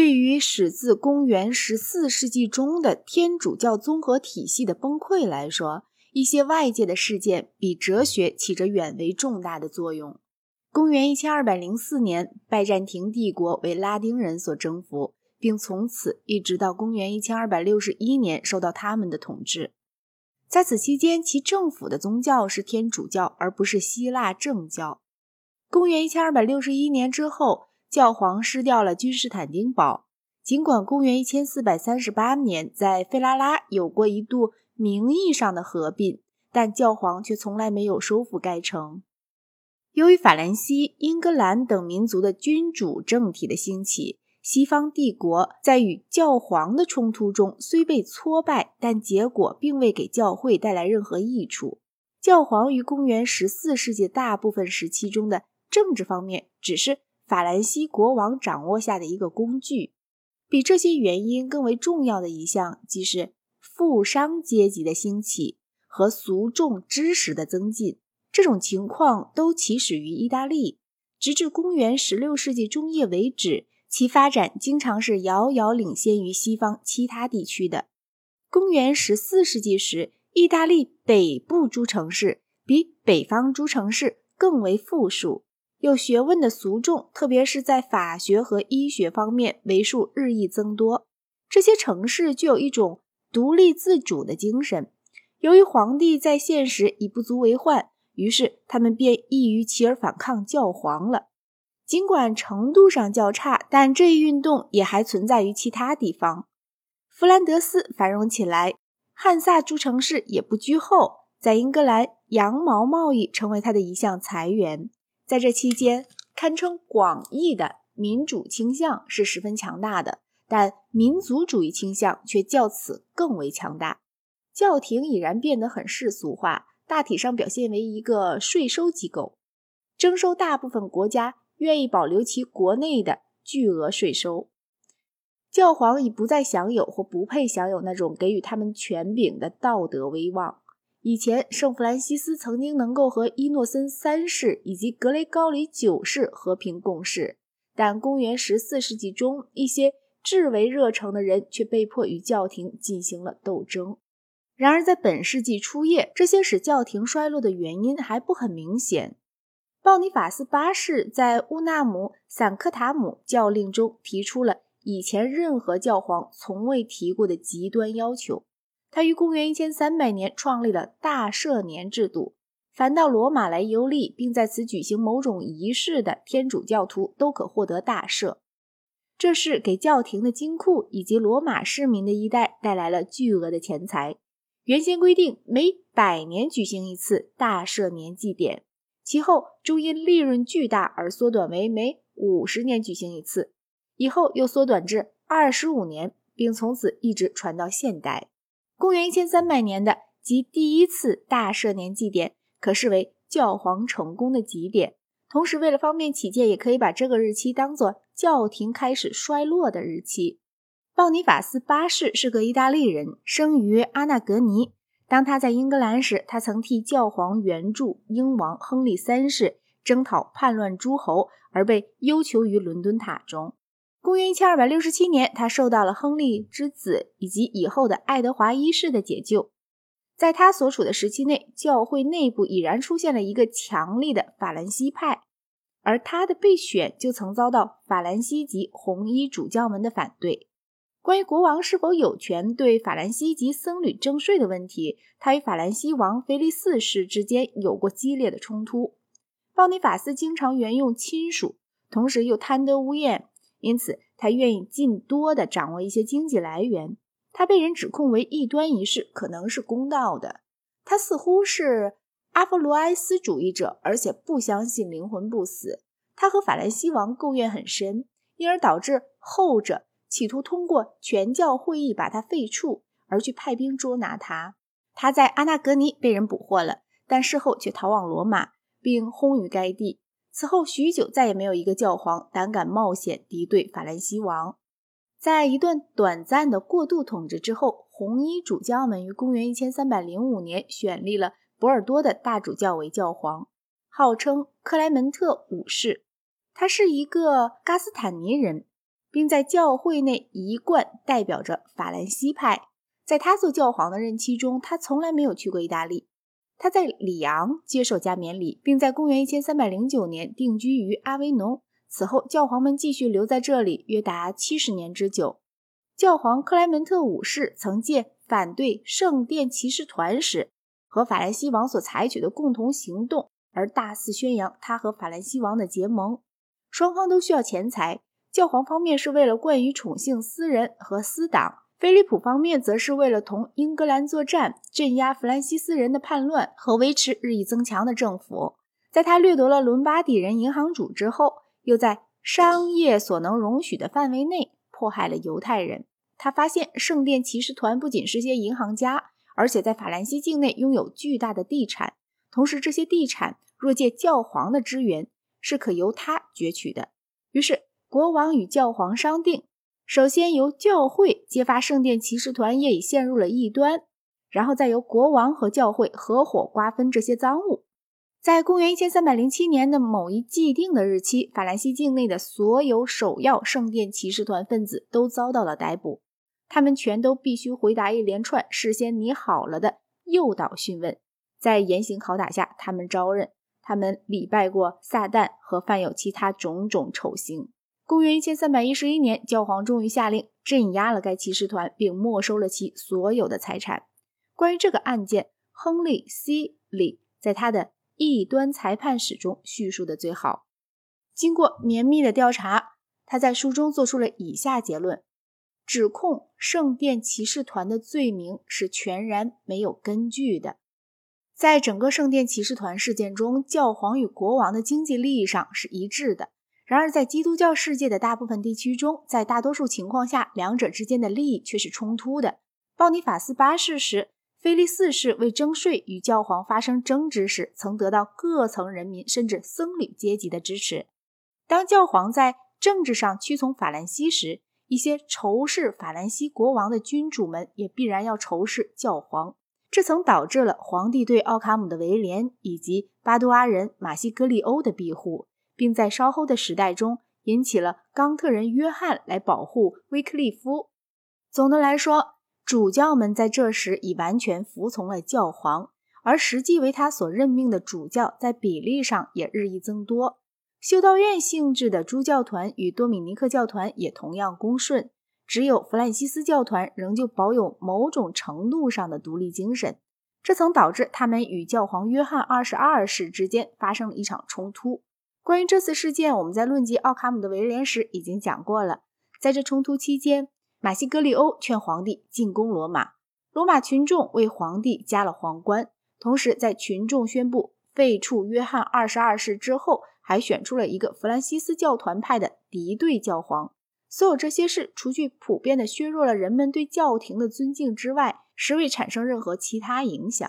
对于始自公元十四世纪中的天主教综合体系的崩溃来说，一些外界的事件比哲学起着远为重大的作用。公元一千二百零四年，拜占庭帝国为拉丁人所征服，并从此一直到公元一千二百六十一年受到他们的统治。在此期间，其政府的宗教是天主教，而不是希腊正教。公元一千二百六十一年之后。教皇失掉了君士坦丁堡。尽管公元一千四百三十八年在费拉拉有过一度名义上的合并，但教皇却从来没有收复该城。由于法兰西、英格兰等民族的君主政体的兴起，西方帝国在与教皇的冲突中虽被挫败，但结果并未给教会带来任何益处。教皇于公元十四世纪大部分时期中的政治方面只是。法兰西国王掌握下的一个工具，比这些原因更为重要的一项，即是富商阶级的兴起和俗众知识的增进。这种情况都起始于意大利，直至公元十六世纪中叶为止，其发展经常是遥遥领先于西方其他地区的。公元十四世纪时，意大利北部诸城市比北方诸城市更为富庶。有学问的俗众，特别是在法学和医学方面，为数日益增多。这些城市具有一种独立自主的精神。由于皇帝在现时已不足为患，于是他们便易于起而反抗教皇了。尽管程度上较差，但这一运动也还存在于其他地方。弗兰德斯繁荣起来，汉萨诸城市也不居后。在英格兰，羊毛贸易成为他的一项财源。在这期间，堪称广义的民主倾向是十分强大的，但民族主义倾向却较此更为强大。教廷已然变得很世俗化，大体上表现为一个税收机构，征收大部分国家愿意保留其国内的巨额税收。教皇已不再享有或不配享有那种给予他们权柄的道德威望。以前，圣弗兰西斯曾经能够和伊诺森三世以及格雷高里九世和平共事，但公元十四世纪中，一些至为热诚的人却被迫与教廷进行了斗争。然而，在本世纪初叶，这些使教廷衰落的原因还不很明显。鲍尼法斯八世在乌纳姆散克塔姆教令中提出了以前任何教皇从未提过的极端要求。他于公元一千三百年创立了大赦年制度，凡到罗马来游历并在此举行某种仪式的天主教徒都可获得大赦。这是给教廷的金库以及罗马市民的一代带来了巨额的钱财。原先规定每百年举行一次大赦年祭典，其后终因利润巨大而缩短为每五十年举行一次，以后又缩短至二十五年，并从此一直传到现代。公元一千三百年的即第一次大赦年祭典，可视为教皇成功的极点。同时，为了方便起见，也可以把这个日期当作教廷开始衰落的日期。鲍尼法斯八世是个意大利人，生于阿纳格尼。当他在英格兰时，他曾替教皇援助英王亨利三世征讨叛乱诸侯，而被幽囚于伦敦塔中。公元一千二百六十七年，他受到了亨利之子以及以后的爱德华一世的解救。在他所处的时期内，教会内部已然出现了一个强力的法兰西派，而他的被选就曾遭到法兰西籍红衣主教们的反对。关于国王是否有权对法兰西及僧侣征税的问题，他与法兰西王腓力四世之间有过激烈的冲突。鲍尼法斯经常援用亲属，同时又贪得无厌。因此，他愿意尽多的掌握一些经济来源。他被人指控为异端一事，可能是公道的。他似乎是阿佛罗埃斯主义者，而且不相信灵魂不死。他和法兰西王垢怨很深，因而导致后者企图通过全教会议把他废黜，而去派兵捉拿他。他在阿纳格尼被人捕获了，但事后却逃往罗马，并轰于该地。此后许久，再也没有一个教皇胆敢冒险敌对法兰西王。在一段短暂的过渡统治之后，红衣主教们于公元一千三百零五年选立了博尔多的大主教为教皇，号称克莱门特五世。他是一个嘎斯坦尼人，并在教会内一贯代表着法兰西派。在他做教皇的任期中，他从来没有去过意大利。他在里昂接受加冕礼，并在公元1309年定居于阿维农。此后，教皇们继续留在这里约达七十年之久。教皇克莱门特五世曾借反对圣殿骑士团时和法兰西王所采取的共同行动，而大肆宣扬他和法兰西王的结盟。双方都需要钱财。教皇方面是为了惯于宠幸私人和私党，菲利普方面则是为了同英格兰作战，镇压弗兰西斯人的叛乱和维持日益增强的政府。在他掠夺了伦巴第人银行主之后，又在商业所能容许的范围内迫害了犹太人。他发现圣殿骑士团不仅是些银行家，而且在法兰西境内拥有巨大的地产。同时，这些地产若借教皇的支援，是可由他攫取的。于是。国王与教皇商定，首先由教会揭发圣殿骑士团业已陷入了异端，然后再由国王和教会合伙瓜分这些赃物。在公元一千三百零七年的某一既定的日期，法兰西境内的所有首要圣殿骑士团分子都遭到了逮捕，他们全都必须回答一连串事先拟好了的诱导讯问，在严刑拷打下，他们招认他们礼拜过撒旦和犯有其他种种丑行。公元一千三百一十一年，教皇终于下令镇压了该骑士团，并没收了其所有的财产。关于这个案件，亨利 ·C· 里在他的异端裁判史中叙述的最好。经过绵密的调查，他在书中做出了以下结论：指控圣殿骑士团的罪名是全然没有根据的。在整个圣殿骑士团事件中，教皇与国王的经济利益上是一致的。然而，在基督教世界的大部分地区中，在大多数情况下，两者之间的利益却是冲突的。鲍尼法斯八世时，菲利四世为征税与教皇发生争执时，曾得到各层人民甚至僧侣阶级的支持。当教皇在政治上屈从法兰西时，一些仇视法兰西国王的君主们也必然要仇视教皇。这曾导致了皇帝对奥卡姆的威廉以及巴多阿人马西格利欧的庇护。并在稍后的时代中引起了冈特人约翰来保护威克利夫。总的来说，主教们在这时已完全服从了教皇，而实际为他所任命的主教在比例上也日益增多。修道院性质的诸教团与多米尼克教团也同样恭顺，只有弗兰西斯教团仍旧保有某种程度上的独立精神。这曾导致他们与教皇约翰二十二世之间发生了一场冲突。关于这次事件，我们在论及奥卡姆的为人时已经讲过了。在这冲突期间，马西格利欧劝皇帝进攻罗马，罗马群众为皇帝加了皇冠，同时在群众宣布废黜约翰二十二世之后，还选出了一个弗兰西斯教团派的敌对教皇。所有这些事，除去普遍的削弱了人们对教廷的尊敬之外，实未产生任何其他影响。